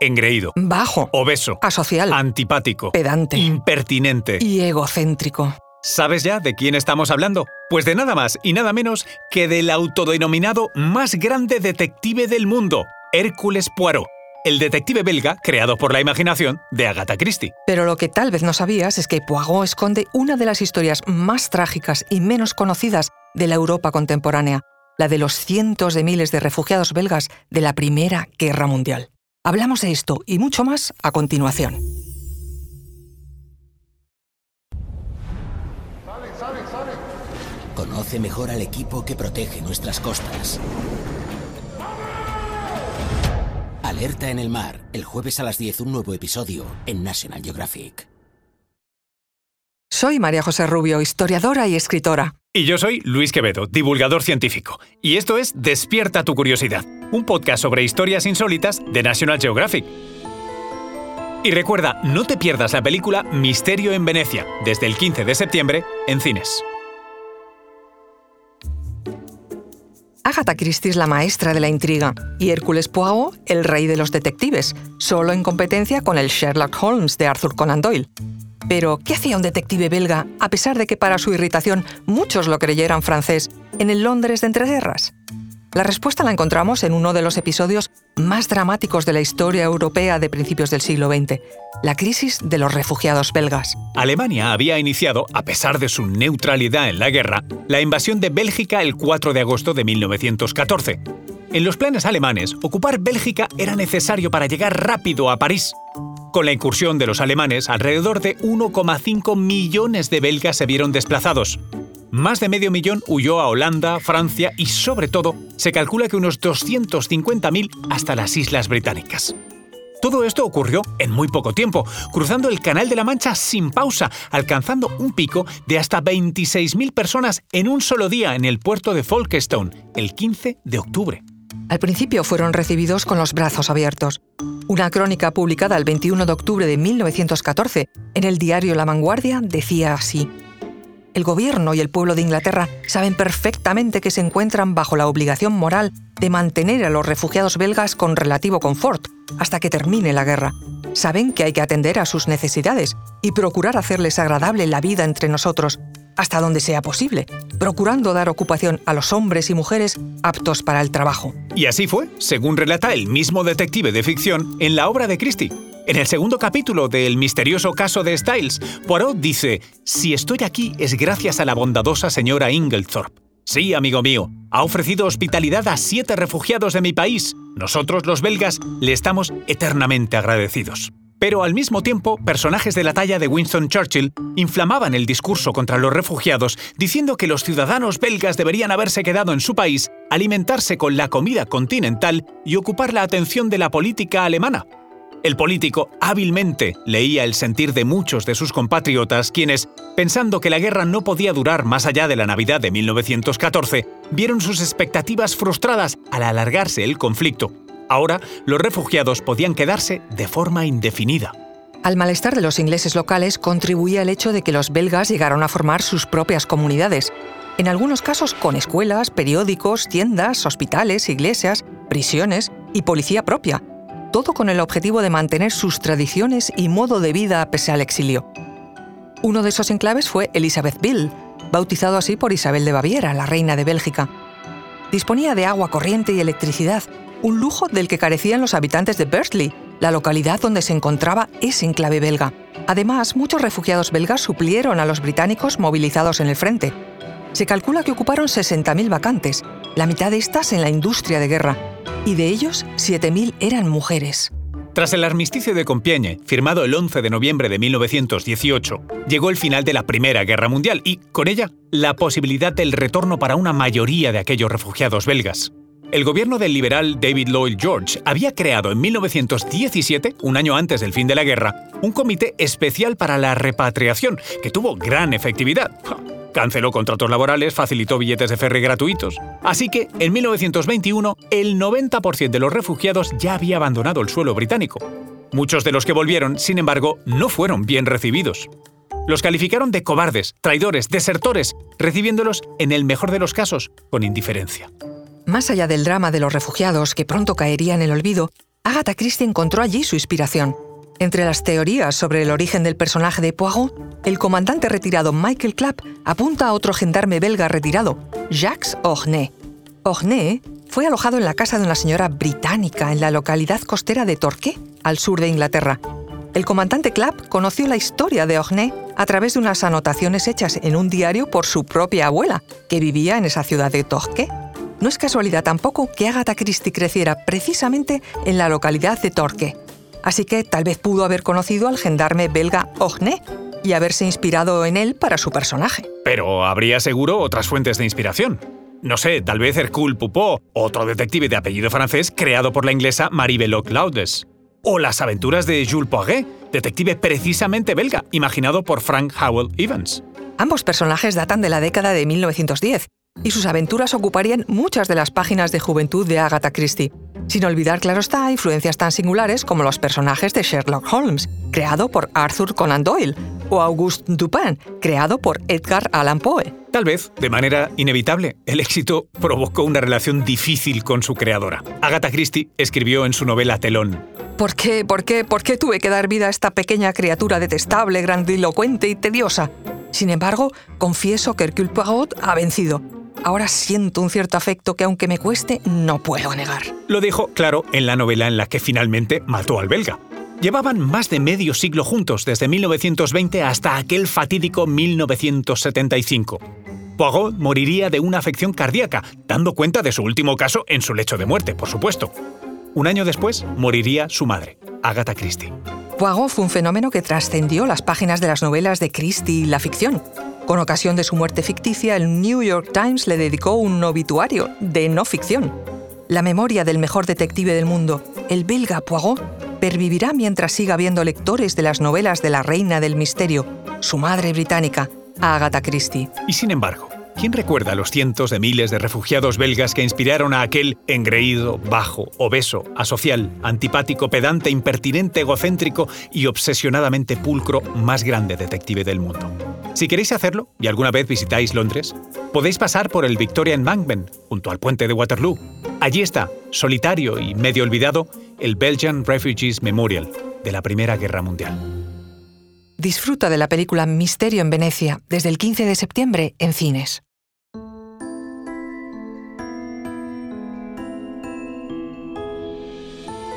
engreído, bajo, obeso, asocial, antipático, pedante impertinente. y egocéntrico. ¿Sabes ya de quién estamos hablando? Pues de nada más y nada menos que del autodenominado más grande detective del mundo, Hércules Poirot, el detective belga creado por la imaginación de Agatha Christie. Pero lo que tal vez no sabías es que Poirot esconde una de las historias más trágicas y menos conocidas de la Europa contemporánea, la de los cientos de miles de refugiados belgas de la Primera Guerra Mundial. Hablamos de esto y mucho más a continuación. Conoce mejor al equipo que protege nuestras costas. Alerta en el mar, el jueves a las 10 un nuevo episodio en National Geographic. Soy María José Rubio, historiadora y escritora. Y yo soy Luis Quevedo, divulgador científico. Y esto es Despierta tu curiosidad, un podcast sobre historias insólitas de National Geographic. Y recuerda, no te pierdas la película Misterio en Venecia, desde el 15 de septiembre en cines. Agatha Christie es la maestra de la intriga y Hércules Poirot el rey de los detectives, solo en competencia con el Sherlock Holmes de Arthur Conan Doyle. Pero, ¿qué hacía un detective belga, a pesar de que para su irritación muchos lo creyeran francés, en el Londres de entreguerras? La respuesta la encontramos en uno de los episodios más dramáticos de la historia europea de principios del siglo XX, la crisis de los refugiados belgas. Alemania había iniciado, a pesar de su neutralidad en la guerra, la invasión de Bélgica el 4 de agosto de 1914. En los planes alemanes, ocupar Bélgica era necesario para llegar rápido a París. Con la incursión de los alemanes, alrededor de 1,5 millones de belgas se vieron desplazados. Más de medio millón huyó a Holanda, Francia y, sobre todo, se calcula que unos 250.000 hasta las Islas Británicas. Todo esto ocurrió en muy poco tiempo, cruzando el Canal de la Mancha sin pausa, alcanzando un pico de hasta 26.000 personas en un solo día en el puerto de Folkestone, el 15 de octubre. Al principio fueron recibidos con los brazos abiertos. Una crónica publicada el 21 de octubre de 1914 en el diario La Vanguardia decía así. El gobierno y el pueblo de Inglaterra saben perfectamente que se encuentran bajo la obligación moral de mantener a los refugiados belgas con relativo confort hasta que termine la guerra. Saben que hay que atender a sus necesidades y procurar hacerles agradable la vida entre nosotros, hasta donde sea posible, procurando dar ocupación a los hombres y mujeres aptos para el trabajo. Y así fue, según relata el mismo detective de ficción en la obra de Christie. En el segundo capítulo del misterioso caso de Styles, Poirot dice, Si estoy aquí es gracias a la bondadosa señora Inglethorpe. Sí, amigo mío, ha ofrecido hospitalidad a siete refugiados de mi país. Nosotros, los belgas, le estamos eternamente agradecidos. Pero al mismo tiempo, personajes de la talla de Winston Churchill inflamaban el discurso contra los refugiados, diciendo que los ciudadanos belgas deberían haberse quedado en su país, alimentarse con la comida continental y ocupar la atención de la política alemana. El político hábilmente leía el sentir de muchos de sus compatriotas quienes, pensando que la guerra no podía durar más allá de la Navidad de 1914, vieron sus expectativas frustradas al alargarse el conflicto. Ahora, los refugiados podían quedarse de forma indefinida. Al malestar de los ingleses locales contribuía el hecho de que los belgas llegaron a formar sus propias comunidades, en algunos casos con escuelas, periódicos, tiendas, hospitales, iglesias, prisiones y policía propia, todo con el objetivo de mantener sus tradiciones y modo de vida pese al exilio. Uno de esos enclaves fue Elizabethville, bautizado así por Isabel de Baviera, la reina de Bélgica. Disponía de agua corriente y electricidad, un lujo del que carecían los habitantes de Bursley, la localidad donde se encontraba ese enclave belga. Además, muchos refugiados belgas suplieron a los británicos movilizados en el frente. Se calcula que ocuparon 60.000 vacantes, la mitad de estas en la industria de guerra, y de ellos 7.000 eran mujeres. Tras el armisticio de Compiègne, firmado el 11 de noviembre de 1918, llegó el final de la Primera Guerra Mundial y, con ella, la posibilidad del retorno para una mayoría de aquellos refugiados belgas. El gobierno del liberal David Lloyd George había creado en 1917, un año antes del fin de la guerra, un comité especial para la repatriación, que tuvo gran efectividad. Canceló contratos laborales, facilitó billetes de ferry gratuitos. Así que, en 1921, el 90% de los refugiados ya había abandonado el suelo británico. Muchos de los que volvieron, sin embargo, no fueron bien recibidos. Los calificaron de cobardes, traidores, desertores, recibiéndolos, en el mejor de los casos, con indiferencia. Más allá del drama de los refugiados, que pronto caería en el olvido, Agatha Christie encontró allí su inspiración. Entre las teorías sobre el origen del personaje de Poirot, el comandante retirado Michael Clapp apunta a otro gendarme belga retirado, Jacques Ornay. Ornay fue alojado en la casa de una señora británica en la localidad costera de Torquay, al sur de Inglaterra. El comandante Clapp conoció la historia de Ornay a través de unas anotaciones hechas en un diario por su propia abuela, que vivía en esa ciudad de Torquay. No es casualidad tampoco que Agatha Christie creciera precisamente en la localidad de Torquay. Así que tal vez pudo haber conocido al gendarme belga Ornay y haberse inspirado en él para su personaje. Pero habría seguro otras fuentes de inspiración. No sé, tal vez Hercule Poupot, otro detective de apellido francés creado por la inglesa Marie Belloc Laudes. O las aventuras de Jules Poiret, detective precisamente belga, imaginado por Frank Howell Evans. Ambos personajes datan de la década de 1910 y sus aventuras ocuparían muchas de las páginas de juventud de Agatha Christie. Sin olvidar, claro está, influencias tan singulares como los personajes de Sherlock Holmes, creado por Arthur Conan Doyle, o Auguste Dupin, creado por Edgar Allan Poe. Tal vez, de manera inevitable, el éxito provocó una relación difícil con su creadora. Agatha Christie escribió en su novela Telón. ¿Por qué, por qué, por qué tuve que dar vida a esta pequeña criatura detestable, grandilocuente y tediosa? Sin embargo, confieso que Hercule Poirot ha vencido. Ahora siento un cierto afecto que aunque me cueste, no puedo negar. Lo dijo claro en la novela en la que finalmente mató al belga. Llevaban más de medio siglo juntos, desde 1920 hasta aquel fatídico 1975. Poirot moriría de una afección cardíaca, dando cuenta de su último caso en su lecho de muerte, por supuesto. Un año después moriría su madre, Agatha Christie. Poirot fue un fenómeno que trascendió las páginas de las novelas de Christie y la ficción. Con ocasión de su muerte ficticia, el New York Times le dedicó un obituario de no ficción. La memoria del mejor detective del mundo, el belga Poirot, pervivirá mientras siga habiendo lectores de las novelas de la reina del misterio, su madre británica, Agatha Christie. Y sin embargo, ¿quién recuerda los cientos de miles de refugiados belgas que inspiraron a aquel engreído, bajo, obeso, asocial, antipático, pedante, impertinente, egocéntrico y obsesionadamente pulcro más grande detective del mundo? Si queréis hacerlo, y alguna vez visitáis Londres, podéis pasar por el Victoria Embankment, junto al puente de Waterloo. Allí está, solitario y medio olvidado, el Belgian Refugees Memorial de la Primera Guerra Mundial. Disfruta de la película Misterio en Venecia desde el 15 de septiembre en cines.